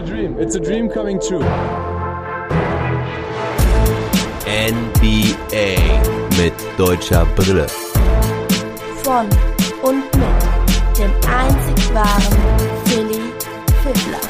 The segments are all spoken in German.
a dream. It's a dream coming true. NBA mit deutscher Brille. Von und mit dem einzig wahren Philly Fiddler.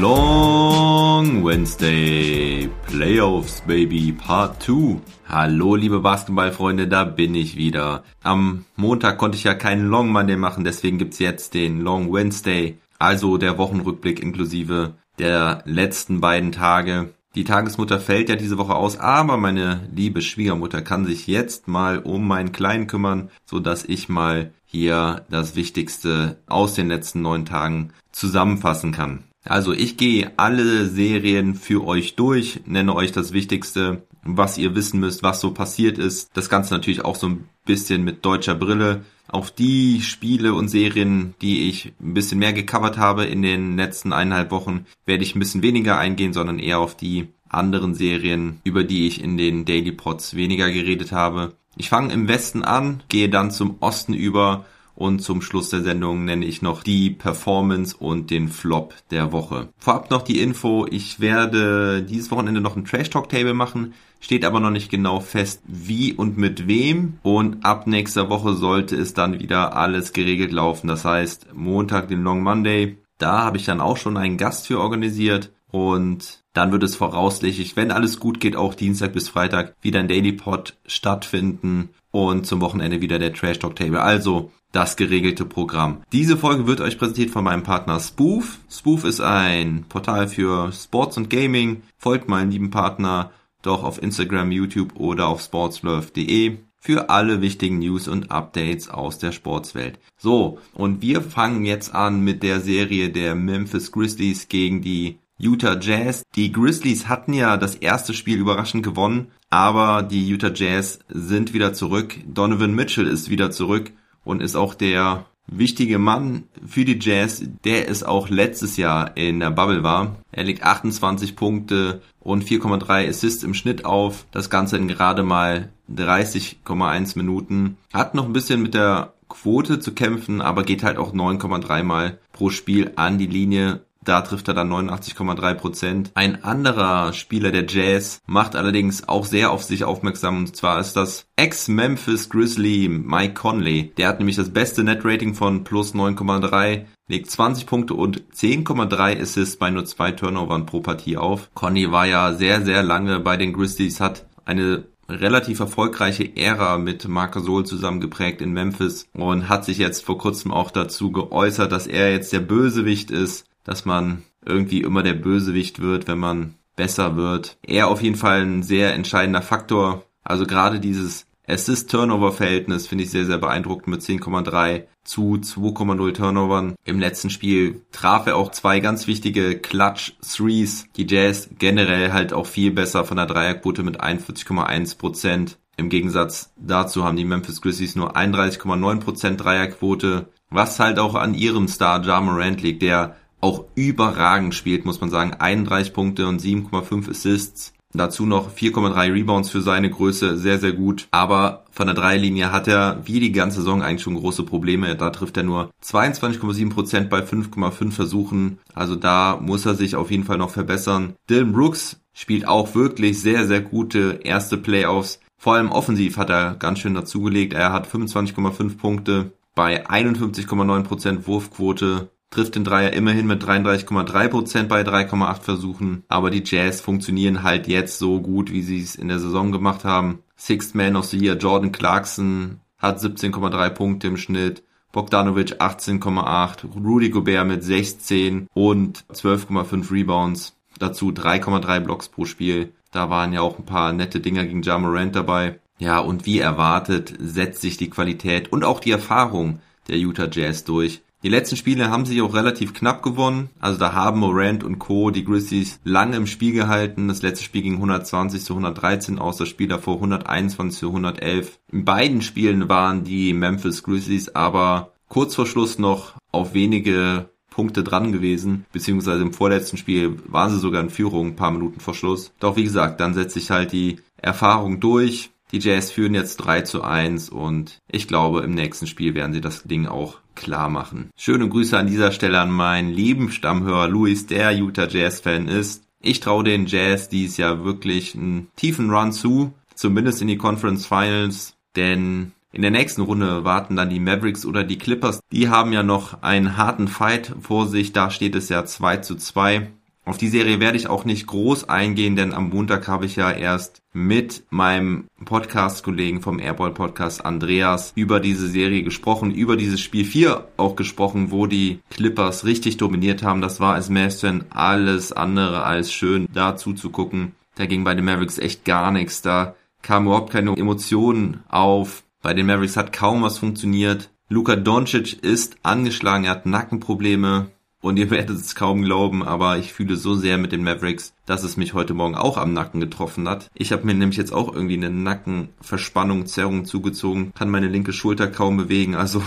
Long Wednesday Playoffs Baby Part 2. Hallo liebe Basketballfreunde, da bin ich wieder. Am Montag konnte ich ja keinen Long Monday machen, deswegen gibt's jetzt den Long Wednesday, also der Wochenrückblick inklusive der letzten beiden Tage. Die Tagesmutter fällt ja diese Woche aus, aber meine liebe Schwiegermutter kann sich jetzt mal um meinen Kleinen kümmern, so dass ich mal hier das Wichtigste aus den letzten neun Tagen zusammenfassen kann. Also ich gehe alle Serien für euch durch, nenne euch das Wichtigste, was ihr wissen müsst, was so passiert ist. Das Ganze natürlich auch so ein bisschen mit deutscher Brille. Auf die Spiele und Serien, die ich ein bisschen mehr gecovert habe in den letzten eineinhalb Wochen, werde ich ein bisschen weniger eingehen, sondern eher auf die anderen Serien, über die ich in den Daily Pods weniger geredet habe. Ich fange im Westen an, gehe dann zum Osten über und zum Schluss der Sendung nenne ich noch die Performance und den Flop der Woche. Vorab noch die Info, ich werde dieses Wochenende noch ein Trash Talk Table machen, steht aber noch nicht genau fest, wie und mit wem. Und ab nächster Woche sollte es dann wieder alles geregelt laufen. Das heißt, Montag den Long Monday, da habe ich dann auch schon einen Gast für organisiert. Und dann wird es voraussichtlich, wenn alles gut geht, auch Dienstag bis Freitag wieder ein Daily Pod stattfinden und zum Wochenende wieder der Trash Talk Table. Also das geregelte Programm. Diese Folge wird euch präsentiert von meinem Partner Spoof. Spoof ist ein Portal für Sports und Gaming. Folgt meinen lieben Partner doch auf Instagram, YouTube oder auf sportslove.de für alle wichtigen News und Updates aus der Sportswelt. So, und wir fangen jetzt an mit der Serie der Memphis Grizzlies gegen die Utah Jazz. Die Grizzlies hatten ja das erste Spiel überraschend gewonnen, aber die Utah Jazz sind wieder zurück. Donovan Mitchell ist wieder zurück und ist auch der wichtige Mann für die Jazz, der es auch letztes Jahr in der Bubble war. Er legt 28 Punkte und 4,3 Assists im Schnitt auf. Das Ganze in gerade mal 30,1 Minuten. Hat noch ein bisschen mit der Quote zu kämpfen, aber geht halt auch 9,3 Mal pro Spiel an die Linie. Da trifft er dann 89,3 Prozent. Ein anderer Spieler der Jazz macht allerdings auch sehr auf sich aufmerksam. Und zwar ist das Ex-Memphis Grizzly Mike Conley. Der hat nämlich das beste Net-Rating von plus 9,3 legt 20 Punkte und 10,3 Assists bei nur zwei Turnovern pro Partie auf. Conley war ja sehr, sehr lange bei den Grizzlies, hat eine relativ erfolgreiche Ära mit Marc Gasol zusammengeprägt in Memphis und hat sich jetzt vor kurzem auch dazu geäußert, dass er jetzt der Bösewicht ist dass man irgendwie immer der Bösewicht wird, wenn man besser wird. Er auf jeden Fall ein sehr entscheidender Faktor. Also gerade dieses Assist-Turnover-Verhältnis finde ich sehr, sehr beeindruckend mit 10,3 zu 2,0 Turnovern. Im letzten Spiel traf er auch zwei ganz wichtige Clutch-Threes. Die Jazz generell halt auch viel besser von der Dreierquote mit 41,1 Prozent. Im Gegensatz dazu haben die Memphis Grizzlies nur 31,9 Prozent Dreierquote, was halt auch an ihrem Star Ja Morant liegt, der auch überragend spielt, muss man sagen. 31 Punkte und 7,5 Assists. Dazu noch 4,3 Rebounds für seine Größe, sehr, sehr gut. Aber von der Dreilinie hat er wie die ganze Saison eigentlich schon große Probleme. Da trifft er nur 22,7% bei 5,5 Versuchen. Also da muss er sich auf jeden Fall noch verbessern. Dylan Brooks spielt auch wirklich sehr, sehr gute erste Playoffs. Vor allem offensiv hat er ganz schön dazugelegt. Er hat 25,5 Punkte bei 51,9% Wurfquote trifft den Dreier immerhin mit 33,3% bei 3,8 Versuchen. Aber die Jazz funktionieren halt jetzt so gut, wie sie es in der Saison gemacht haben. Sixth Man of the Year Jordan Clarkson hat 17,3 Punkte im Schnitt. Bogdanovic 18,8, Rudy Gobert mit 16 und 12,5 Rebounds. Dazu 3,3 Blocks pro Spiel. Da waren ja auch ein paar nette Dinger gegen Ja Morant dabei. Ja, und wie erwartet setzt sich die Qualität und auch die Erfahrung der Utah Jazz durch. Die letzten Spiele haben sich auch relativ knapp gewonnen. Also da haben Morant und Co. die Grizzlies lange im Spiel gehalten. Das letzte Spiel ging 120 zu 113 aus, das Spiel davor 121 zu 111. In beiden Spielen waren die Memphis Grizzlies aber kurz vor Schluss noch auf wenige Punkte dran gewesen, beziehungsweise im vorletzten Spiel waren sie sogar in Führung, ein paar Minuten vor Schluss. Doch wie gesagt, dann setzt sich halt die Erfahrung durch. Die Jazz führen jetzt 3 zu 1 und ich glaube, im nächsten Spiel werden sie das Ding auch klar machen. Schöne Grüße an dieser Stelle an meinen lieben Stammhörer Luis, der Utah Jazz Fan ist. Ich traue den Jazz dies Jahr wirklich einen tiefen Run zu, zumindest in die Conference Finals, denn in der nächsten Runde warten dann die Mavericks oder die Clippers. Die haben ja noch einen harten Fight vor sich. Da steht es ja 2 zu 2. Auf die Serie werde ich auch nicht groß eingehen, denn am Montag habe ich ja erst mit meinem Podcast-Kollegen vom Airball Podcast Andreas über diese Serie gesprochen, über dieses Spiel 4 auch gesprochen, wo die Clippers richtig dominiert haben. Das war als Mavs alles andere als schön, da zuzugucken. Da ging bei den Mavericks echt gar nichts. Da kam überhaupt keine Emotionen auf. Bei den Mavericks hat kaum was funktioniert. Luka Doncic ist angeschlagen, er hat Nackenprobleme. Und ihr werdet es kaum glauben, aber ich fühle so sehr mit den Mavericks, dass es mich heute Morgen auch am Nacken getroffen hat. Ich habe mir nämlich jetzt auch irgendwie eine Nackenverspannung, Zerrung zugezogen, kann meine linke Schulter kaum bewegen. Also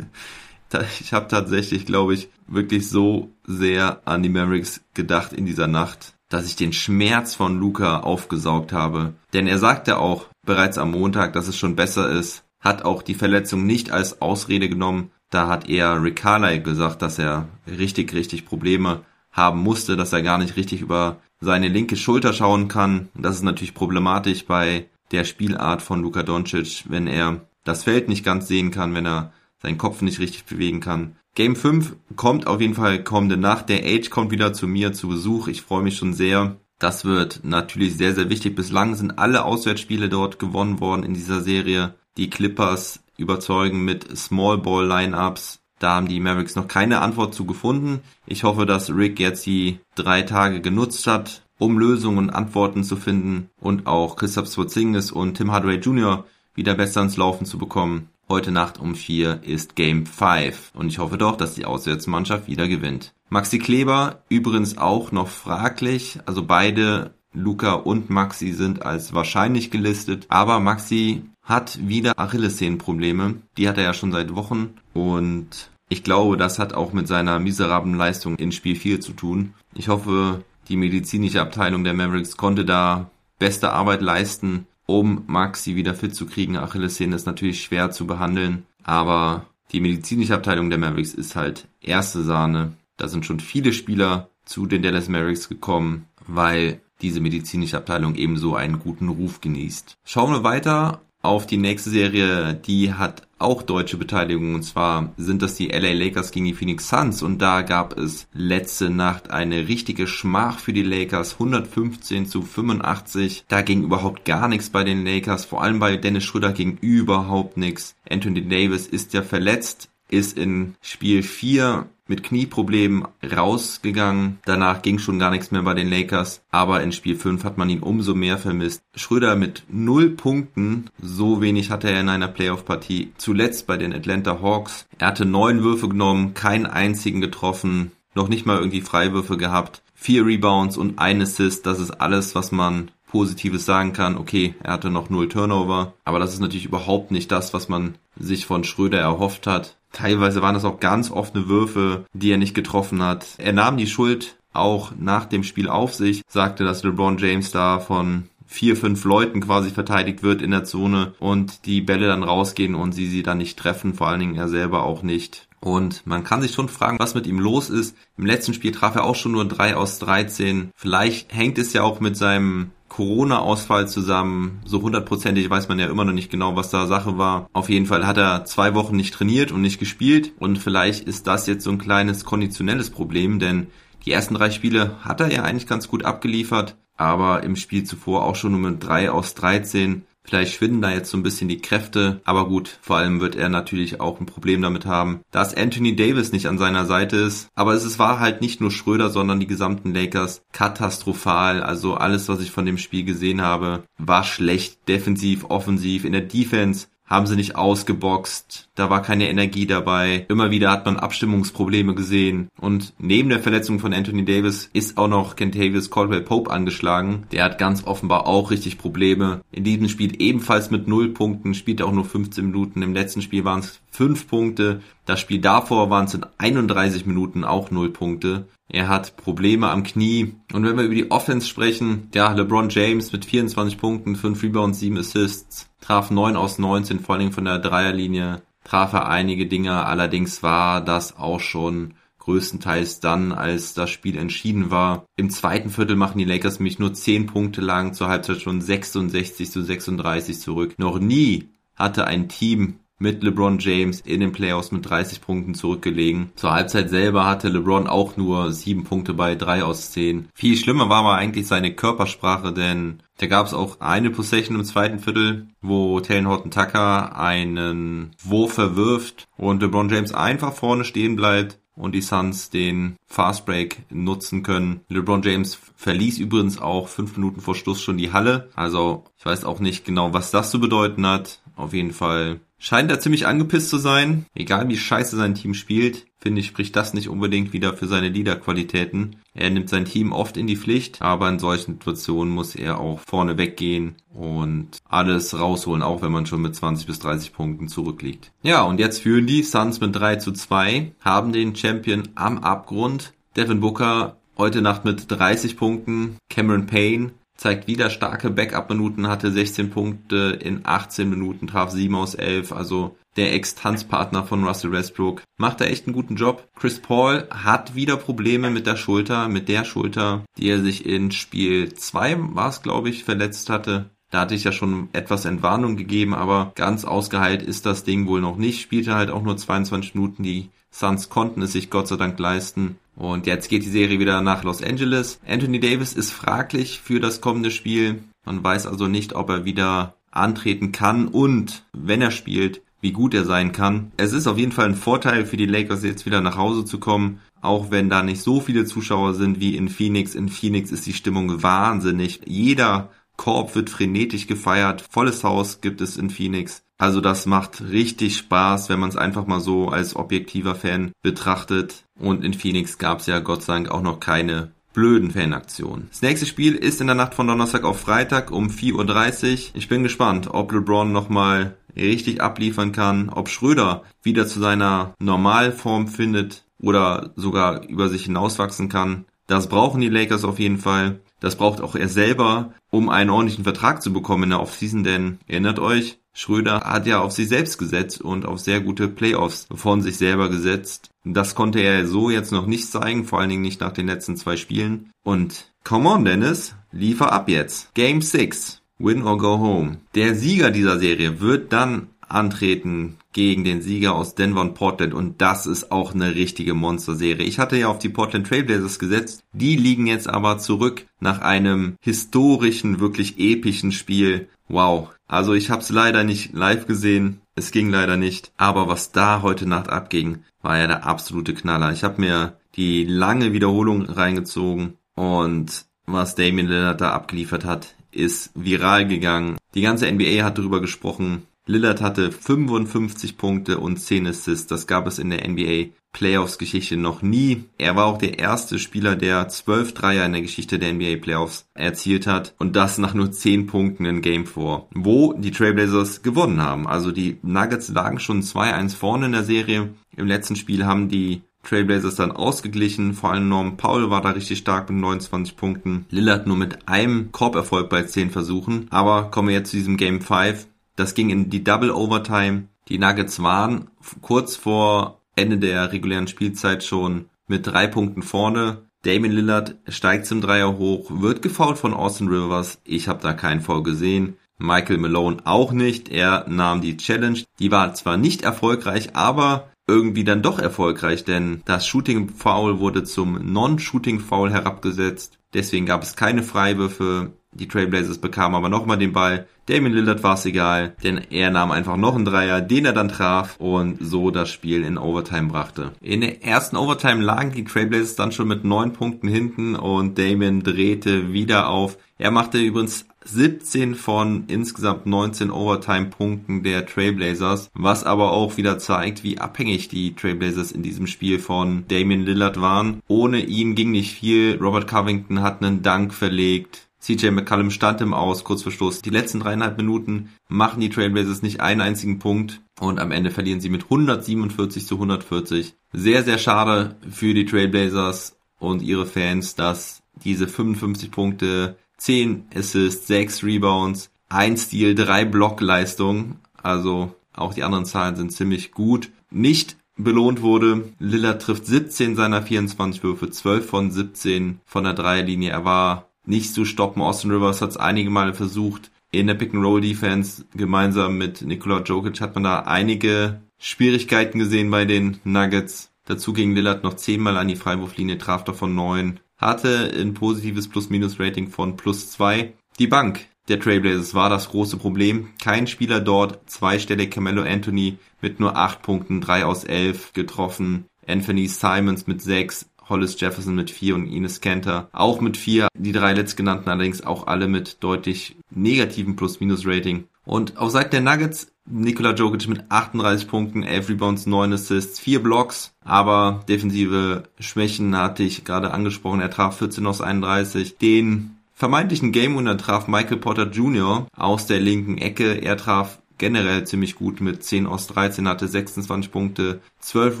ich habe tatsächlich, glaube ich, wirklich so sehr an die Mavericks gedacht in dieser Nacht, dass ich den Schmerz von Luca aufgesaugt habe. Denn er sagte auch bereits am Montag, dass es schon besser ist, hat auch die Verletzung nicht als Ausrede genommen, da hat eher Rick gesagt, dass er richtig, richtig Probleme haben musste, dass er gar nicht richtig über seine linke Schulter schauen kann. Das ist natürlich problematisch bei der Spielart von Luka Doncic, wenn er das Feld nicht ganz sehen kann, wenn er seinen Kopf nicht richtig bewegen kann. Game 5 kommt auf jeden Fall kommende Nacht. Der Age kommt wieder zu mir zu Besuch. Ich freue mich schon sehr. Das wird natürlich sehr, sehr wichtig. Bislang sind alle Auswärtsspiele dort gewonnen worden in dieser Serie. Die Clippers überzeugen mit Small Ball Lineups. Da haben die Mavericks noch keine Antwort zu gefunden. Ich hoffe, dass Rick jetzt die drei Tage genutzt hat, um Lösungen und Antworten zu finden und auch Christoph Sporzingis und Tim Hardaway Jr. wieder besser ins Laufen zu bekommen. Heute Nacht um vier ist Game 5 und ich hoffe doch, dass die Auswärtsmannschaft wieder gewinnt. Maxi Kleber übrigens auch noch fraglich, also beide Luca und Maxi sind als wahrscheinlich gelistet, aber Maxi hat wieder Achillessehnenprobleme. Die hat er ja schon seit Wochen und ich glaube, das hat auch mit seiner miserablen Leistung in Spiel 4 zu tun. Ich hoffe, die medizinische Abteilung der Mavericks konnte da beste Arbeit leisten, um Maxi wieder fit zu kriegen. Achillessehne ist natürlich schwer zu behandeln, aber die medizinische Abteilung der Mavericks ist halt erste Sahne. Da sind schon viele Spieler zu den Dallas Mavericks gekommen, weil diese medizinische Abteilung ebenso einen guten Ruf genießt. Schauen wir weiter auf die nächste Serie, die hat auch deutsche Beteiligung und zwar sind das die LA Lakers gegen die Phoenix Suns und da gab es letzte Nacht eine richtige Schmach für die Lakers 115 zu 85. Da ging überhaupt gar nichts bei den Lakers, vor allem bei Dennis Schröder ging überhaupt nichts. Anthony Davis ist ja verletzt, ist in Spiel 4 mit Knieproblemen rausgegangen. Danach ging schon gar nichts mehr bei den Lakers. Aber in Spiel 5 hat man ihn umso mehr vermisst. Schröder mit null Punkten. So wenig hatte er in einer Playoff-Partie. Zuletzt bei den Atlanta Hawks. Er hatte neun Würfe genommen, keinen einzigen getroffen. Noch nicht mal irgendwie Freiwürfe gehabt. Vier Rebounds und ein Assist. Das ist alles, was man Positives sagen kann. Okay, er hatte noch null Turnover. Aber das ist natürlich überhaupt nicht das, was man sich von Schröder erhofft hat. Teilweise waren das auch ganz offene Würfe, die er nicht getroffen hat. Er nahm die Schuld auch nach dem Spiel auf sich, sagte, dass LeBron James da von vier, fünf Leuten quasi verteidigt wird in der Zone und die Bälle dann rausgehen und sie sie dann nicht treffen, vor allen Dingen er selber auch nicht. Und man kann sich schon fragen, was mit ihm los ist. Im letzten Spiel traf er auch schon nur drei aus 13. Vielleicht hängt es ja auch mit seinem Corona-Ausfall zusammen. So hundertprozentig weiß man ja immer noch nicht genau, was da Sache war. Auf jeden Fall hat er zwei Wochen nicht trainiert und nicht gespielt. Und vielleicht ist das jetzt so ein kleines konditionelles Problem, denn die ersten drei Spiele hat er ja eigentlich ganz gut abgeliefert. Aber im Spiel zuvor auch schon nur mit drei aus 13. Vielleicht schwinden da jetzt so ein bisschen die Kräfte, aber gut, vor allem wird er natürlich auch ein Problem damit haben, dass Anthony Davis nicht an seiner Seite ist. Aber es war halt nicht nur Schröder, sondern die gesamten Lakers katastrophal. Also alles, was ich von dem Spiel gesehen habe, war schlecht. Defensiv, offensiv, in der Defense haben sie nicht ausgeboxt, da war keine Energie dabei. Immer wieder hat man Abstimmungsprobleme gesehen. Und neben der Verletzung von Anthony Davis ist auch noch Kentavious Caldwell Pope angeschlagen. Der hat ganz offenbar auch richtig Probleme. In diesem Spiel ebenfalls mit null Punkten, spielt er auch nur 15 Minuten. Im letzten Spiel waren es fünf Punkte. Das Spiel davor waren es in 31 Minuten auch null Punkte. Er hat Probleme am Knie. Und wenn wir über die Offense sprechen, ja, LeBron James mit 24 Punkten, 5 Rebounds, 7 Assists, traf 9 aus 19, vor allem von der Dreierlinie, traf er einige Dinge. Allerdings war das auch schon größtenteils dann, als das Spiel entschieden war. Im zweiten Viertel machen die Lakers nämlich nur 10 Punkte lang, zur Halbzeit schon 66 zu 36 zurück. Noch nie hatte ein Team mit LeBron James in den Playoffs mit 30 Punkten zurückgelegen. Zur Halbzeit selber hatte LeBron auch nur 7 Punkte bei 3 aus 10. Viel schlimmer war aber eigentlich seine Körpersprache, denn da gab es auch eine Possession im zweiten Viertel, wo Taylor Horton Tucker einen Wurf verwirft und LeBron James einfach vorne stehen bleibt und die Suns den Fastbreak nutzen können. LeBron James verließ übrigens auch fünf Minuten vor Schluss schon die Halle. Also ich weiß auch nicht genau, was das zu bedeuten hat. Auf jeden Fall scheint er ziemlich angepisst zu sein. Egal wie scheiße sein Team spielt, finde ich, spricht das nicht unbedingt wieder für seine Leaderqualitäten. Er nimmt sein Team oft in die Pflicht, aber in solchen Situationen muss er auch vorne weggehen und alles rausholen, auch wenn man schon mit 20 bis 30 Punkten zurückliegt. Ja, und jetzt führen die Suns mit 3 zu 2, haben den Champion am Abgrund. Devin Booker heute Nacht mit 30 Punkten, Cameron Payne zeigt wieder starke Backup-Minuten, hatte 16 Punkte in 18 Minuten, traf 7 aus 11, also der Ex-Tanzpartner von Russell Westbrook, macht da echt einen guten Job. Chris Paul hat wieder Probleme mit der Schulter, mit der Schulter, die er sich in Spiel 2 war es, glaube ich, verletzt hatte. Da hatte ich ja schon etwas Entwarnung gegeben, aber ganz ausgeheilt ist das Ding wohl noch nicht. Spielte halt auch nur 22 Minuten. Die Suns konnten es sich Gott sei Dank leisten. Und jetzt geht die Serie wieder nach Los Angeles. Anthony Davis ist fraglich für das kommende Spiel. Man weiß also nicht, ob er wieder antreten kann und wenn er spielt, wie gut er sein kann. Es ist auf jeden Fall ein Vorteil für die Lakers jetzt wieder nach Hause zu kommen, auch wenn da nicht so viele Zuschauer sind wie in Phoenix. In Phoenix ist die Stimmung wahnsinnig. Jeder Korb wird frenetisch gefeiert. Volles Haus gibt es in Phoenix. Also das macht richtig Spaß, wenn man es einfach mal so als objektiver Fan betrachtet. Und in Phoenix gab es ja Gott sei Dank auch noch keine blöden Fanaktionen. Das nächste Spiel ist in der Nacht von Donnerstag auf Freitag um 4.30 Uhr. Ich bin gespannt, ob LeBron nochmal richtig abliefern kann, ob Schröder wieder zu seiner Normalform findet oder sogar über sich hinauswachsen kann. Das brauchen die Lakers auf jeden Fall. Das braucht auch er selber, um einen ordentlichen Vertrag zu bekommen in der Offseason, denn erinnert euch, Schröder hat ja auf sich selbst gesetzt und auf sehr gute Playoffs von sich selber gesetzt. Das konnte er so jetzt noch nicht zeigen, vor allen Dingen nicht nach den letzten zwei Spielen. Und come on, Dennis, liefer ab jetzt. Game 6. Win or go home. Der Sieger dieser Serie wird dann antreten gegen den Sieger aus Denver und Portland und das ist auch eine richtige Monsterserie. Ich hatte ja auf die Portland Trailblazers gesetzt, die liegen jetzt aber zurück nach einem historischen, wirklich epischen Spiel. Wow. Also ich habe es leider nicht live gesehen, es ging leider nicht, aber was da heute Nacht abging, war ja der absolute Knaller. Ich habe mir die lange Wiederholung reingezogen und was Damien Lillard da abgeliefert hat, ist viral gegangen. Die ganze NBA hat darüber gesprochen. Lillard hatte 55 Punkte und 10 Assists. Das gab es in der NBA Playoffs Geschichte noch nie. Er war auch der erste Spieler, der 12 Dreier in der Geschichte der NBA Playoffs erzielt hat und das nach nur 10 Punkten in Game 4, wo die Trailblazers gewonnen haben. Also die Nuggets lagen schon 2-1 vorne in der Serie. Im letzten Spiel haben die Trailblazers dann ausgeglichen. Vor allem Norm Paul war da richtig stark mit 29 Punkten. Lillard nur mit einem Korberfolg bei 10 Versuchen. Aber kommen wir jetzt zu diesem Game 5. Das ging in die Double Overtime. Die Nuggets waren kurz vor Ende der regulären Spielzeit schon mit drei Punkten vorne. Damon Lillard steigt zum Dreier hoch, wird gefault von Austin Rivers. Ich habe da keinen Foul gesehen. Michael Malone auch nicht. Er nahm die Challenge. Die war zwar nicht erfolgreich, aber irgendwie dann doch erfolgreich, denn das Shooting Foul wurde zum Non-Shooting Foul herabgesetzt. Deswegen gab es keine Freiwürfe. Die Trailblazers bekamen aber nochmal den Ball. Damien Lillard war es egal, denn er nahm einfach noch einen Dreier, den er dann traf und so das Spiel in Overtime brachte. In der ersten Overtime lagen die Trailblazers dann schon mit neun Punkten hinten und Damien drehte wieder auf. Er machte übrigens 17 von insgesamt 19 Overtime-Punkten der Trailblazers, was aber auch wieder zeigt, wie abhängig die Trailblazers in diesem Spiel von Damien Lillard waren. Ohne ihn ging nicht viel. Robert Covington hat einen Dank verlegt. CJ McCallum stand im Aus, kurz vor Schluss. Die letzten dreieinhalb Minuten machen die Trailblazers nicht einen einzigen Punkt und am Ende verlieren sie mit 147 zu 140. Sehr, sehr schade für die Trailblazers und ihre Fans, dass diese 55 Punkte, 10 Assists, 6 Rebounds, 1 Steal, 3 Blockleistungen, also auch die anderen Zahlen sind ziemlich gut. Nicht belohnt wurde. Lillard trifft 17 seiner 24 Würfe, 12 von 17 von der Dreierlinie. Er war nicht zu stoppen. Austin Rivers hat es einige Male versucht. In der Pick-and-Roll-Defense gemeinsam mit Nikola Jokic hat man da einige Schwierigkeiten gesehen bei den Nuggets. Dazu ging Lillard noch zehnmal an die Freiwurflinie, traf davon neun, hatte ein positives Plus-Minus-Rating von plus zwei. Die Bank der Trailblazers war das große Problem. Kein Spieler dort zweistellig. Carmelo Anthony mit nur acht Punkten, drei aus elf getroffen. Anthony Simons mit sechs, Hollis Jefferson mit vier und Ines Kanter auch mit vier. Die drei letztgenannten allerdings auch alle mit deutlich negativen Plus-Minus-Rating. Und auf Seiten der Nuggets Nikola Jokic mit 38 Punkten, 11 Rebounds, 9 Assists, 4 Blocks, aber defensive Schwächen hatte ich gerade angesprochen. Er traf 14 aus 31. Den vermeintlichen Game Winner traf Michael Potter Jr. aus der linken Ecke. Er traf generell ziemlich gut mit 10 aus 13, hatte 26 Punkte, 12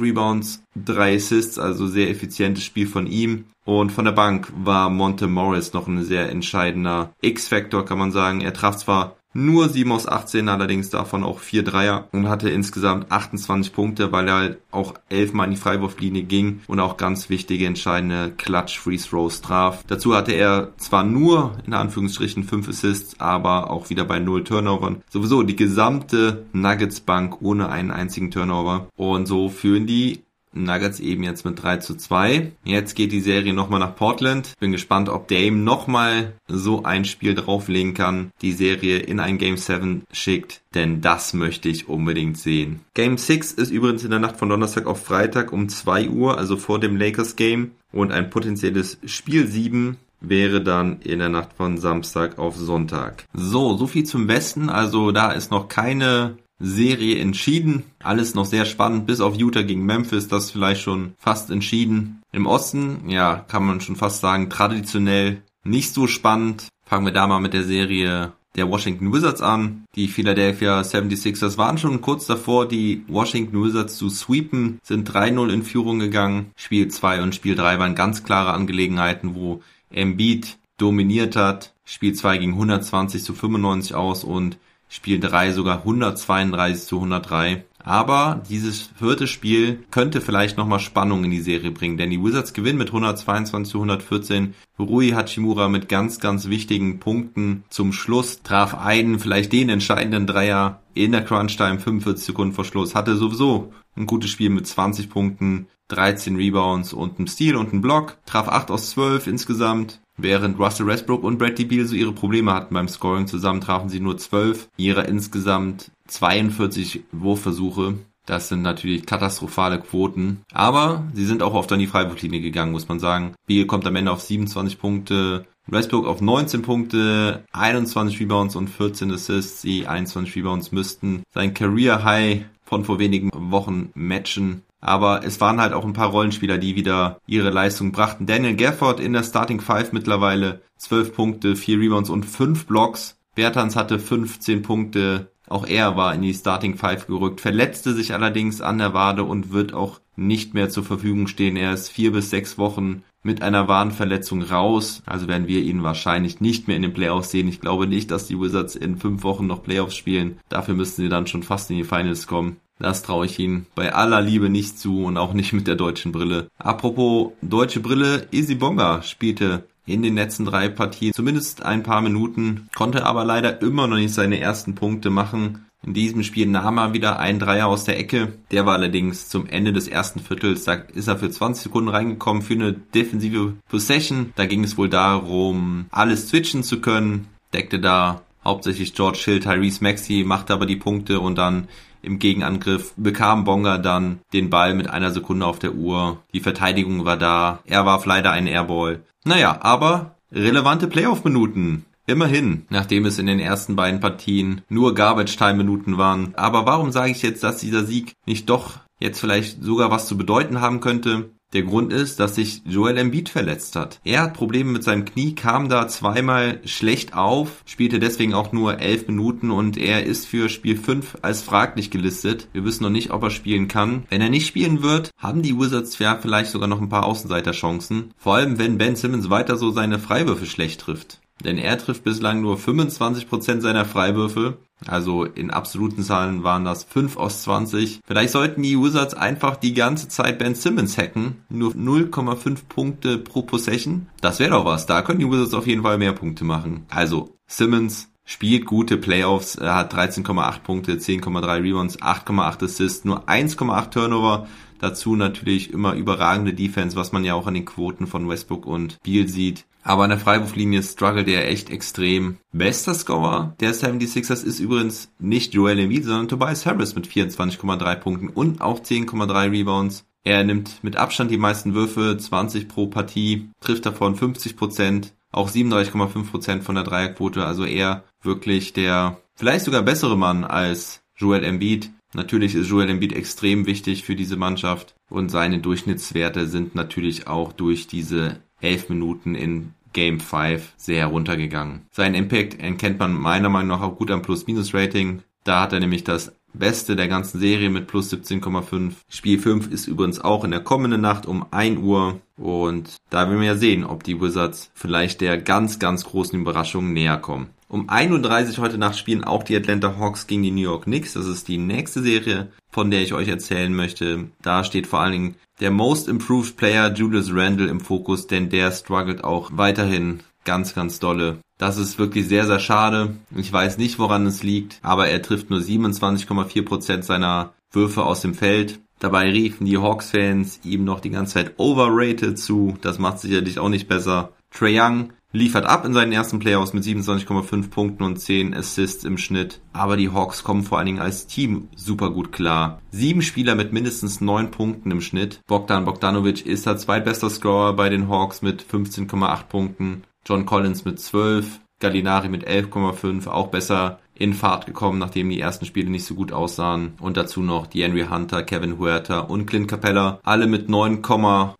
Rebounds, 3 Assists, also sehr effizientes Spiel von ihm. Und von der Bank war Monte Morris noch ein sehr entscheidender X-Factor, kann man sagen. Er traf zwar nur 7 aus 18, allerdings davon auch 4 Dreier und hatte insgesamt 28 Punkte, weil er halt auch 11 Mal in die Freiwurflinie ging und auch ganz wichtige, entscheidende Clutch-Free-Throws traf. Dazu hatte er zwar nur, in Anführungsstrichen, 5 Assists, aber auch wieder bei 0 Turnovern. Sowieso die gesamte Nuggets-Bank ohne einen einzigen Turnover. Und so führen die Nuggets eben jetzt mit 3 zu 2. Jetzt geht die Serie nochmal nach Portland. Bin gespannt, ob Dame nochmal so ein Spiel drauflegen kann, die Serie in ein Game 7 schickt, denn das möchte ich unbedingt sehen. Game 6 ist übrigens in der Nacht von Donnerstag auf Freitag um 2 Uhr, also vor dem Lakers Game und ein potenzielles Spiel 7 wäre dann in der Nacht von Samstag auf Sonntag. So, so viel zum Westen. Also da ist noch keine Serie entschieden. Alles noch sehr spannend, bis auf Utah gegen Memphis, das vielleicht schon fast entschieden. Im Osten, ja, kann man schon fast sagen, traditionell nicht so spannend. Fangen wir da mal mit der Serie der Washington Wizards an. Die Philadelphia 76ers waren schon kurz davor, die Washington Wizards zu sweepen, sind 3-0 in Führung gegangen. Spiel 2 und Spiel 3 waren ganz klare Angelegenheiten, wo Embiid dominiert hat. Spiel 2 ging 120 zu 95 aus und Spiel 3 sogar 132 zu 103. Aber dieses vierte Spiel könnte vielleicht nochmal Spannung in die Serie bringen, denn die Wizards gewinnen mit 122 zu 114. Rui Hachimura mit ganz, ganz wichtigen Punkten zum Schluss, traf einen, vielleicht den entscheidenden Dreier in der Crunch-Time, 45 Sekunden vor Schluss, hatte sowieso ein gutes Spiel mit 20 Punkten, 13 Rebounds und einem Steal und einem Block, traf 8 aus 12 insgesamt, Während Russell Westbrook und Bradley Beal so ihre Probleme hatten beim Scoring, zusammen trafen sie nur 12 ihrer insgesamt 42 Wurfversuche. Das sind natürlich katastrophale Quoten. Aber sie sind auch oft an die Freiwurflinie gegangen, muss man sagen. Beal kommt am Ende auf 27 Punkte, Westbrook auf 19 Punkte, 21 Rebounds und 14 Assists. Die 21 Rebounds müssten sein Career High von vor wenigen Wochen matchen. Aber es waren halt auch ein paar Rollenspieler, die wieder ihre Leistung brachten. Daniel Gafford in der Starting Five mittlerweile 12 Punkte, 4 Rebounds und 5 Blocks. Bertans hatte 15 Punkte. Auch er war in die Starting Five gerückt, verletzte sich allerdings an der Wade und wird auch nicht mehr zur Verfügung stehen. Er ist vier bis sechs Wochen mit einer Wadenverletzung raus. Also werden wir ihn wahrscheinlich nicht mehr in den Playoffs sehen. Ich glaube nicht, dass die Wizards in fünf Wochen noch Playoffs spielen. Dafür müssten sie dann schon fast in die Finals kommen. Das traue ich Ihnen bei aller Liebe nicht zu und auch nicht mit der deutschen Brille. Apropos deutsche Brille, Easy Bonga spielte in den letzten drei Partien zumindest ein paar Minuten, konnte aber leider immer noch nicht seine ersten Punkte machen. In diesem Spiel nahm er wieder einen Dreier aus der Ecke. Der war allerdings zum Ende des ersten Viertels. Da ist er für 20 Sekunden reingekommen für eine defensive Possession. Da ging es wohl darum, alles switchen zu können. Deckte da hauptsächlich George Hill, Tyrese Maxey, machte aber die Punkte und dann im Gegenangriff bekam Bonga dann den Ball mit einer Sekunde auf der Uhr. Die Verteidigung war da. Er warf leider einen Airball. Naja, aber relevante Playoff-Minuten. Immerhin, nachdem es in den ersten beiden Partien nur Garbage-Time-Minuten waren. Aber warum sage ich jetzt, dass dieser Sieg nicht doch jetzt vielleicht sogar was zu bedeuten haben könnte? Der Grund ist, dass sich Joel Embiid verletzt hat. Er hat Probleme mit seinem Knie, kam da zweimal schlecht auf, spielte deswegen auch nur elf Minuten und er ist für Spiel 5 als fraglich gelistet. Wir wissen noch nicht, ob er spielen kann. Wenn er nicht spielen wird, haben die Wizards ja vielleicht sogar noch ein paar Außenseiterchancen. Vor allem, wenn Ben Simmons weiter so seine Freiwürfe schlecht trifft. Denn er trifft bislang nur 25% seiner Freiwürfe. Also in absoluten Zahlen waren das 5 aus 20. Vielleicht sollten die Wizards einfach die ganze Zeit Ben Simmons hacken. Nur 0,5 Punkte pro Possession. Das wäre doch was. Da können die Wizards auf jeden Fall mehr Punkte machen. Also Simmons spielt gute Playoffs. Er hat 13,8 Punkte, 10,3 Rebounds, 8,8 Assists, nur 1,8 Turnover. Dazu natürlich immer überragende Defense, was man ja auch an den Quoten von Westbrook und Beal sieht. Aber an der Freiwurflinie struggelt er echt extrem. Bester Scorer der 76ers ist übrigens nicht Joel Embiid, sondern Tobias Harris mit 24,3 Punkten und auch 10,3 Rebounds. Er nimmt mit Abstand die meisten Würfe, 20 pro Partie, trifft davon 50 Prozent, auch 37,5 Prozent von der Dreierquote, also er wirklich der vielleicht sogar bessere Mann als Joel Embiid. Natürlich ist Joel Embiid extrem wichtig für diese Mannschaft und seine Durchschnittswerte sind natürlich auch durch diese elf Minuten in Game 5 sehr runtergegangen. Sein Impact erkennt man meiner Meinung nach auch gut am Plus-Minus-Rating. Da hat er nämlich das Beste der ganzen Serie mit plus 17,5. Spiel 5 ist übrigens auch in der kommenden Nacht um 1 Uhr. Und da werden wir ja sehen, ob die Wizards vielleicht der ganz, ganz großen Überraschung näher kommen. Um 1.30 Uhr heute Nacht spielen auch die Atlanta Hawks gegen die New York Knicks. Das ist die nächste Serie, von der ich euch erzählen möchte. Da steht vor allen Dingen der Most Improved Player Julius Randle im Fokus, denn der struggelt auch weiterhin ganz, ganz dolle. Das ist wirklich sehr, sehr schade. Ich weiß nicht, woran es liegt, aber er trifft nur 27,4 Prozent seiner Würfe aus dem Feld. Dabei riefen die Hawks-Fans ihm noch die ganze Zeit overrated zu. Das macht sicherlich auch nicht besser. Trae Young liefert ab in seinen ersten Playoffs mit 27,5 Punkten und 10 Assists im Schnitt. Aber die Hawks kommen vor allen Dingen als Team super gut klar. Sieben Spieler mit mindestens neun Punkten im Schnitt. Bogdan Bogdanovic ist der zweitbester Scorer bei den Hawks mit 15,8 Punkten. John Collins mit 12. Gallinari mit 11,5 auch besser in Fahrt gekommen, nachdem die ersten Spiele nicht so gut aussahen. Und dazu noch die Henry Hunter, Kevin Huerta und Clint Capella, alle mit 9,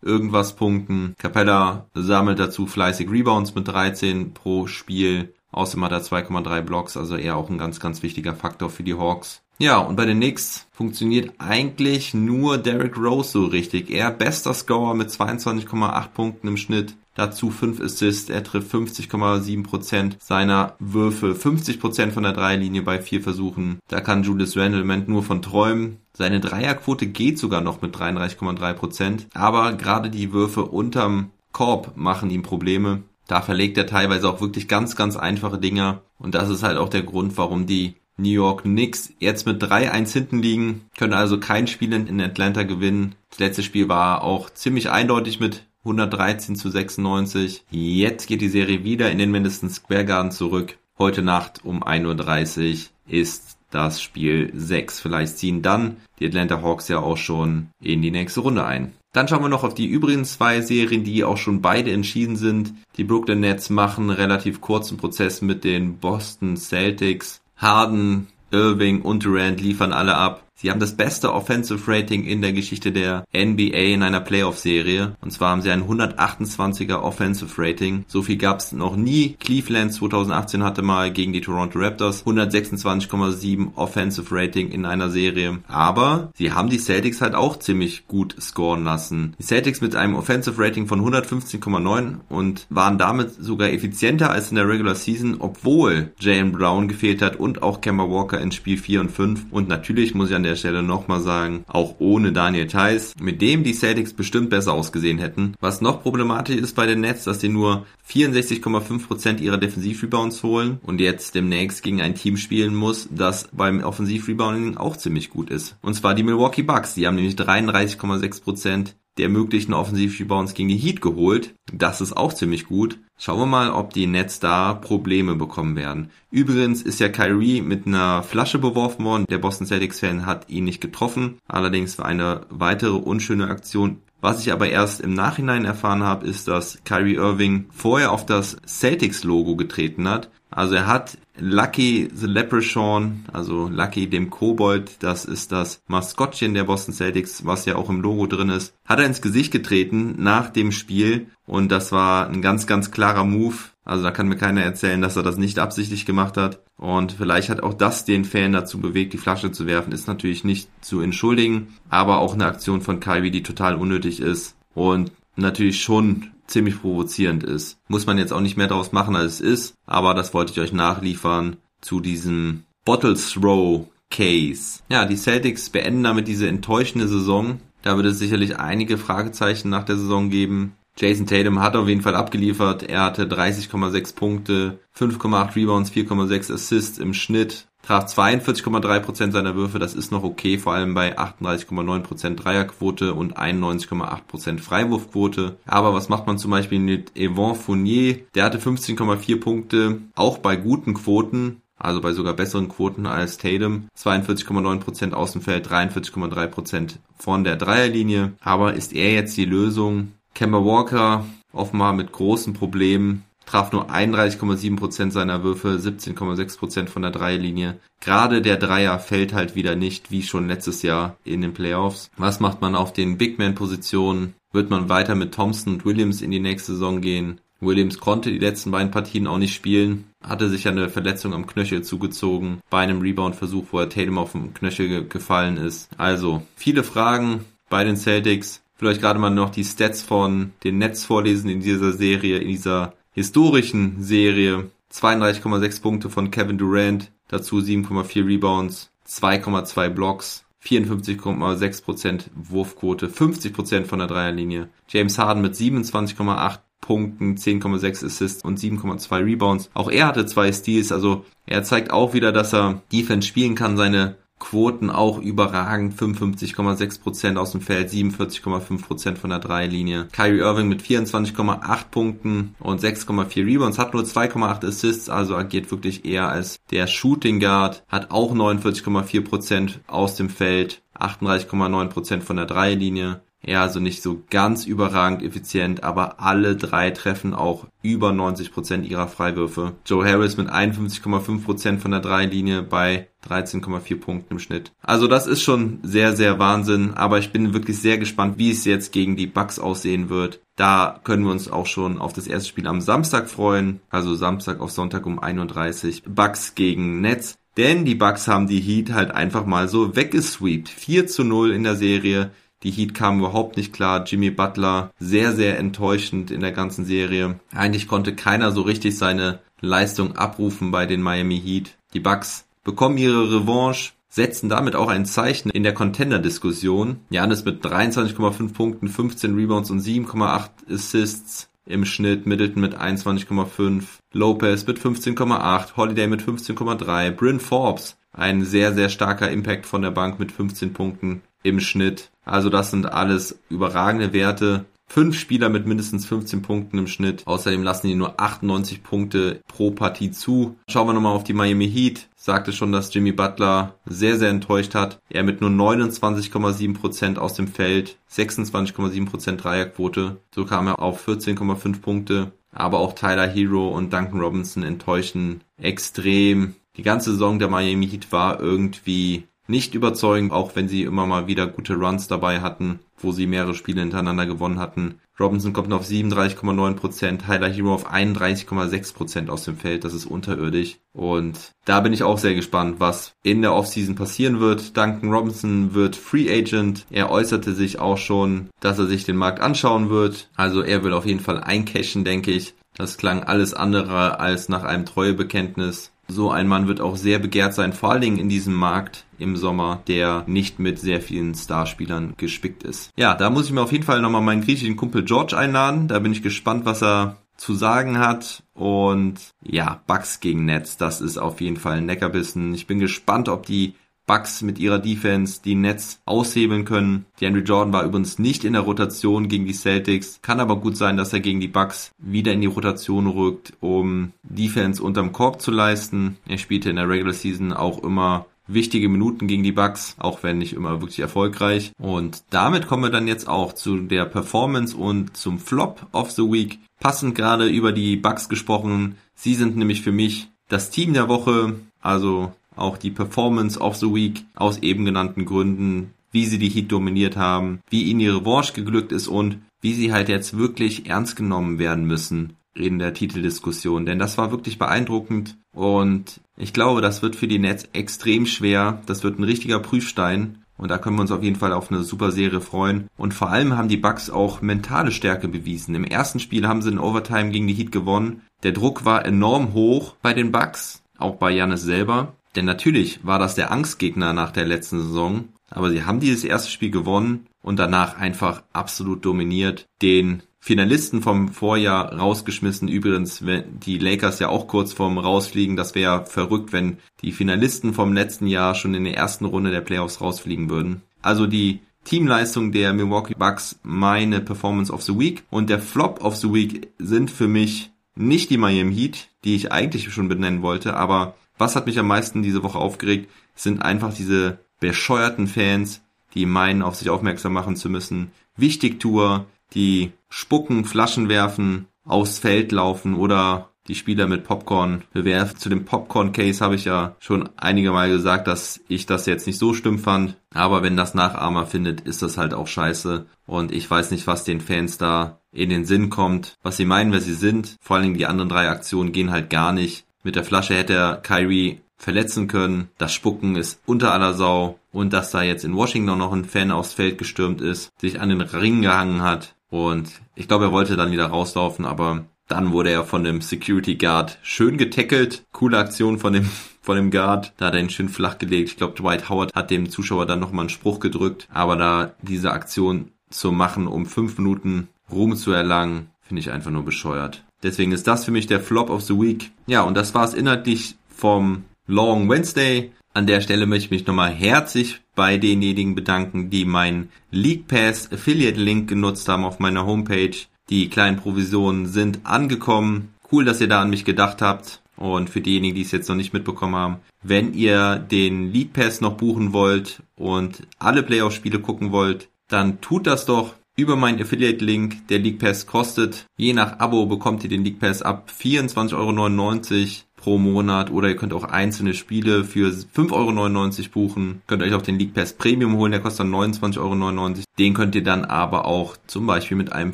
irgendwas Punkten. Capella sammelt dazu fleißig Rebounds mit 13 pro Spiel. Außerdem hat er 2,3 Blocks, also eher auch ein ganz, ganz wichtiger Faktor für die Hawks. Ja, und bei den Knicks funktioniert eigentlich nur Derrick Rose so richtig. Er bester Scorer mit 22,8 Punkten im Schnitt. Dazu 5 Assists, er trifft 50,7% seiner Würfe, 50% von der Dreierlinie bei vier Versuchen. Da kann Julius Randle nur von träumen. Seine Dreierquote geht sogar noch mit 33,3%, aber gerade die Würfe unterm Korb machen ihm Probleme. Da verlegt er teilweise auch wirklich ganz, ganz einfache Dinger. Und das ist halt auch der Grund, warum die New York Knicks jetzt mit 3-1 hinten liegen, können also kein Spiel in Atlanta gewinnen. Das letzte Spiel war auch ziemlich eindeutig mit 113 zu 96. Jetzt geht die Serie wieder in den Madison Square Garden zurück. Heute Nacht um 1.30 Uhr ist das Spiel 6. Vielleicht ziehen dann die Atlanta Hawks ja auch schon in die nächste Runde ein. Dann schauen wir noch auf die übrigen zwei Serien, die auch schon beide entschieden sind. Die Brooklyn Nets machen relativ kurzen Prozess mit den Boston Celtics. Harden, Irving und Durant liefern alle ab. Sie haben das beste Offensive Rating in der Geschichte der NBA in einer Playoff-Serie. Und zwar haben sie ein 128er Offensive Rating. So viel gab es noch nie. Cleveland 2018 hatte mal gegen die Toronto Raptors 126,7 Offensive Rating in einer Serie. Aber sie haben die Celtics halt auch ziemlich gut scoren lassen. Die Celtics mit einem Offensive Rating von 115,9 und waren damit sogar effizienter als in der Regular Season, obwohl Jalen Brown gefehlt hat und auch Kemba Walker in Spiel 4 und 5. Und natürlich muss ich an der der Stelle nochmal sagen, auch ohne Daniel Theiss, mit dem die Celtics bestimmt besser ausgesehen hätten. Was noch problematisch ist bei den Nets, dass sie nur 64,5% ihrer Defensivrebounds holen und jetzt demnächst gegen ein Team spielen muss, das beim Offensivrebounding auch ziemlich gut ist. Und zwar die Milwaukee Bucks, die haben nämlich 33,6% der möglichen Offensivrebounds gegen die Heat geholt. Das ist auch ziemlich gut. Schauen wir mal, ob die Nets da Probleme bekommen werden. Übrigens ist ja Kyrie mit einer Flasche beworfen worden. Der Boston Celtics Fan hat ihn nicht getroffen. Allerdings war eine weitere unschöne Aktion was ich aber erst im Nachhinein erfahren habe, ist, dass Kyrie Irving vorher auf das Celtics-Logo getreten hat. Also er hat Lucky the Leprechaun, also Lucky dem Kobold, das ist das Maskottchen der Boston Celtics, was ja auch im Logo drin ist, hat er ins Gesicht getreten nach dem Spiel und das war ein ganz, ganz klarer Move. Also da kann mir keiner erzählen, dass er das nicht absichtlich gemacht hat. Und vielleicht hat auch das den Fan dazu bewegt, die Flasche zu werfen. Ist natürlich nicht zu entschuldigen, aber auch eine Aktion von Kyrie, die total unnötig ist und natürlich schon ziemlich provozierend ist. Muss man jetzt auch nicht mehr daraus machen, als es ist, aber das wollte ich euch nachliefern zu diesem Bottle Throw Case. Ja, die Celtics beenden damit diese enttäuschende Saison. Da wird es sicherlich einige Fragezeichen nach der Saison geben. Jason Tatum hat auf jeden Fall abgeliefert. Er hatte 30,6 Punkte, 5,8 Rebounds, 4,6 Assists im Schnitt. Traf 42,3% seiner Würfe, das ist noch okay, vor allem bei 38,9% Dreierquote und 91,8% Freiwurfquote. Aber was macht man zum Beispiel mit Yvon Fournier? Der hatte 15,4 Punkte, auch bei guten Quoten, also bei sogar besseren Quoten als Tatum. 42,9% aus dem Feld, 43,3% von der Dreierlinie. Aber ist er jetzt die Lösung? Kemba Walker offenbar mit großen Problemen traf nur 31,7% seiner Würfe, 17,6% von der Dreierlinie. Gerade der Dreier fällt halt wieder nicht, wie schon letztes Jahr in den Playoffs. Was macht man auf den Big Man-Positionen? Wird man weiter mit Thompson und Williams in die nächste Saison gehen? Williams konnte die letzten beiden Partien auch nicht spielen, hatte sich eine Verletzung am Knöchel zugezogen bei einem Rebound-Versuch, wo er Tatum auf dem Knöchel gefallen ist. Also, viele Fragen bei den Celtics. Vielleicht gerade mal noch die Stats von den Nets vorlesen in dieser Serie, in dieser historischen Serie 32,6 Punkte von Kevin Durant, dazu 7,4 Rebounds, 2,2 Blocks, 54,6% Wurfquote, 50% von der Dreierlinie. James Harden mit 27,8 Punkten, 10,6 Assists und 7,2 Rebounds. Auch er hatte zwei Steals, also er zeigt auch wieder, dass er Defense spielen kann. Seine Quoten auch überragend. 55,6% aus dem Feld, 47,5% von der Dreilinie. Kyrie Irving mit 24,8 Punkten und 6,4 Rebounds, hat nur 2,8 Assists, also agiert wirklich eher als der Shooting Guard, hat auch 49,4% aus dem Feld, 38,9% von der Dreilinie. Ja, also nicht so ganz überragend effizient, aber alle drei treffen auch über 90% ihrer Freiwürfe. Joe Harris mit 51,5% von der Dreilinie bei 13,4 Punkten im Schnitt. Also das ist schon sehr, sehr Wahnsinn, aber ich bin wirklich sehr gespannt, wie es jetzt gegen die Bucks aussehen wird. Da können wir uns auch schon auf das erste Spiel am Samstag freuen, also Samstag auf Sonntag um 31. Bucks gegen Nets. Denn die Bucks haben die Heat halt einfach mal so weggesweept. 4 zu 0 in der Serie. Die Heat kamen überhaupt nicht klar. Jimmy Butler sehr, sehr enttäuschend in der ganzen Serie. Eigentlich konnte keiner so richtig seine Leistung abrufen bei den Miami Heat. Die Bucks bekommen ihre Revanche, setzen damit auch ein Zeichen in der Contender-Diskussion. Janis mit 23,5 Punkten, 15 Rebounds und 7,8 Assists im Schnitt, Middleton mit 21,5, Lopez mit 15,8, Holiday mit 15,3, Bryn Forbes, ein sehr, sehr starker Impact von der Bank mit 15 Punkten im Schnitt. Also das sind alles überragende Werte. Fünf Spieler mit mindestens 15 Punkten im Schnitt. Außerdem lassen die nur 98 Punkte pro Partie zu. Schauen wir nochmal auf die Miami Heat. Sagte schon, dass Jimmy Butler sehr, sehr enttäuscht hat. Er mit nur 29,7% aus dem Feld, 26,7% Dreierquote. So kam er auf 14,5 Punkte. Aber auch Tyler Hero und Duncan Robinson enttäuschen extrem. Die ganze Saison der Miami Heat war irgendwie nicht überzeugend, auch wenn sie immer mal wieder gute Runs dabei hatten, wo sie mehrere Spiele hintereinander gewonnen hatten. Robinson kommt auf 37,9%, Tyler Hero auf 31,6% aus dem Feld, das ist unterirdisch. Und da bin ich auch sehr gespannt, was in der Offseason passieren wird. Duncan Robinson wird Free Agent. Er äußerte sich auch schon, dass er sich den Markt anschauen wird. Also er will auf jeden Fall eincashen, denke ich. Das klang alles andere als nach einem Treuebekenntnis. So ein Mann wird auch sehr begehrt sein, vor allen Dingen in diesem Markt im Sommer, der nicht mit sehr vielen Starspielern gespickt ist. Ja, da muss ich mir auf jeden Fall nochmal meinen griechischen Kumpel George einladen. Da bin ich gespannt, was er zu sagen hat. Und ja, Bugs gegen Nets, das ist auf jeden Fall ein Neckerbissen. Ich bin gespannt, ob die Bucks mit ihrer Defense die Nets aushebeln können. Henry Jordan war übrigens nicht in der Rotation gegen die Celtics. Kann aber gut sein, dass er gegen die Bucks wieder in die Rotation rückt, um Defense unterm Korb zu leisten. Er spielte in der Regular Season auch immer wichtige Minuten gegen die Bucks, auch wenn nicht immer wirklich erfolgreich. Und damit kommen wir dann jetzt auch zu der Performance und zum Flop of the Week. Passend gerade über die Bucks gesprochen. Sie sind nämlich für mich das Team der Woche. Also auch die Performance of the Week aus eben genannten Gründen, wie sie die Heat dominiert haben, wie ihnen ihre Revanche geglückt ist und wie sie halt jetzt wirklich ernst genommen werden müssen in der Titeldiskussion. Denn das war wirklich beeindruckend und ich glaube, das wird für die Nets extrem schwer. Das wird ein richtiger Prüfstein. Und da können wir uns auf jeden Fall auf eine super Serie freuen. Und vor allem haben die Bucks auch mentale Stärke bewiesen. Im ersten Spiel haben sie in Overtime gegen die Heat gewonnen. Der Druck war enorm hoch bei den Bucks, auch bei Janis selber. Denn natürlich war das der Angstgegner nach der letzten Saison, aber sie haben dieses erste Spiel gewonnen und danach einfach absolut dominiert, den Finalisten vom Vorjahr rausgeschmissen. Übrigens, wenn die Lakers ja auch kurz vorm Rausfliegen, das wäre verrückt, wenn die Finalisten vom letzten Jahr schon in der ersten Runde der Playoffs rausfliegen würden. Also die Teamleistung der Milwaukee Bucks meine Performance of the Week und der Flop of the Week sind für mich nicht die Miami Heat, die ich eigentlich schon benennen wollte, aber was hat mich am meisten diese Woche aufgeregt, sind einfach diese bescheuerten Fans, die meinen, auf sich aufmerksam machen zu müssen. Wichtigtour, die spucken, Flaschen werfen, aufs Feld laufen oder die Spieler mit Popcorn bewerfen. Zu dem Popcorn-Case habe ich ja schon einige Mal gesagt, dass ich das jetzt nicht so schlimm fand. Aber wenn das Nachahmer findet, ist das halt auch scheiße. Und ich weiß nicht, was den Fans da in den Sinn kommt, was sie meinen, wer sie sind. Vor allen Dingen die anderen drei Aktionen gehen halt gar nicht. Mit der Flasche hätte er Kyrie verletzen können. Das Spucken ist unter aller Sau. Und dass da jetzt in Washington noch ein Fan aufs Feld gestürmt ist, sich an den Ring gehangen hat. Und ich glaube, er wollte dann wieder rauslaufen, aber dann wurde er von dem Security Guard schön getackelt. Coole Aktion von dem, von dem Guard. Da hat er ihn schön flach gelegt. Ich glaube, Dwight Howard hat dem Zuschauer dann nochmal einen Spruch gedrückt. Aber da diese Aktion zu machen, um fünf Minuten Ruhm zu erlangen, finde ich einfach nur bescheuert. Deswegen ist das für mich der Flop of the Week. Ja, und das war es inhaltlich vom Long Wednesday. An der Stelle möchte ich mich nochmal herzlich bei denjenigen bedanken, die meinen League Pass Affiliate Link genutzt haben auf meiner Homepage. Die kleinen Provisionen sind angekommen. Cool, dass ihr da an mich gedacht habt. Und für diejenigen, die es jetzt noch nicht mitbekommen haben, wenn ihr den League Pass noch buchen wollt und alle Playoff-Spiele gucken wollt, dann tut das doch über meinen Affiliate-Link. Der League Pass kostet, je nach Abo bekommt ihr den League Pass ab 24,99 Euro pro Monat oder ihr könnt auch einzelne Spiele für 5,99 Euro buchen. Könnt euch auch den League Pass Premium holen, der kostet dann 29,99 Euro. Den könnt ihr dann aber auch zum Beispiel mit einem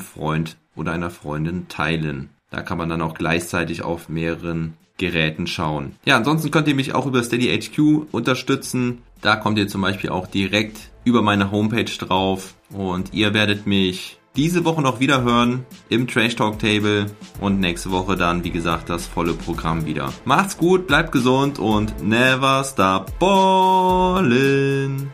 Freund oder einer Freundin teilen. Da kann man dann auch gleichzeitig auf mehreren Geräten schauen. Ja, ansonsten könnt ihr mich auch über Steady HQ unterstützen. Da kommt ihr zum Beispiel auch direkt über meine Homepage drauf und ihr werdet mich diese Woche noch wieder hören im Trash Talk Table und nächste Woche dann, wie gesagt, das volle Programm wieder. Macht's gut, bleibt gesund und never stop ballin'.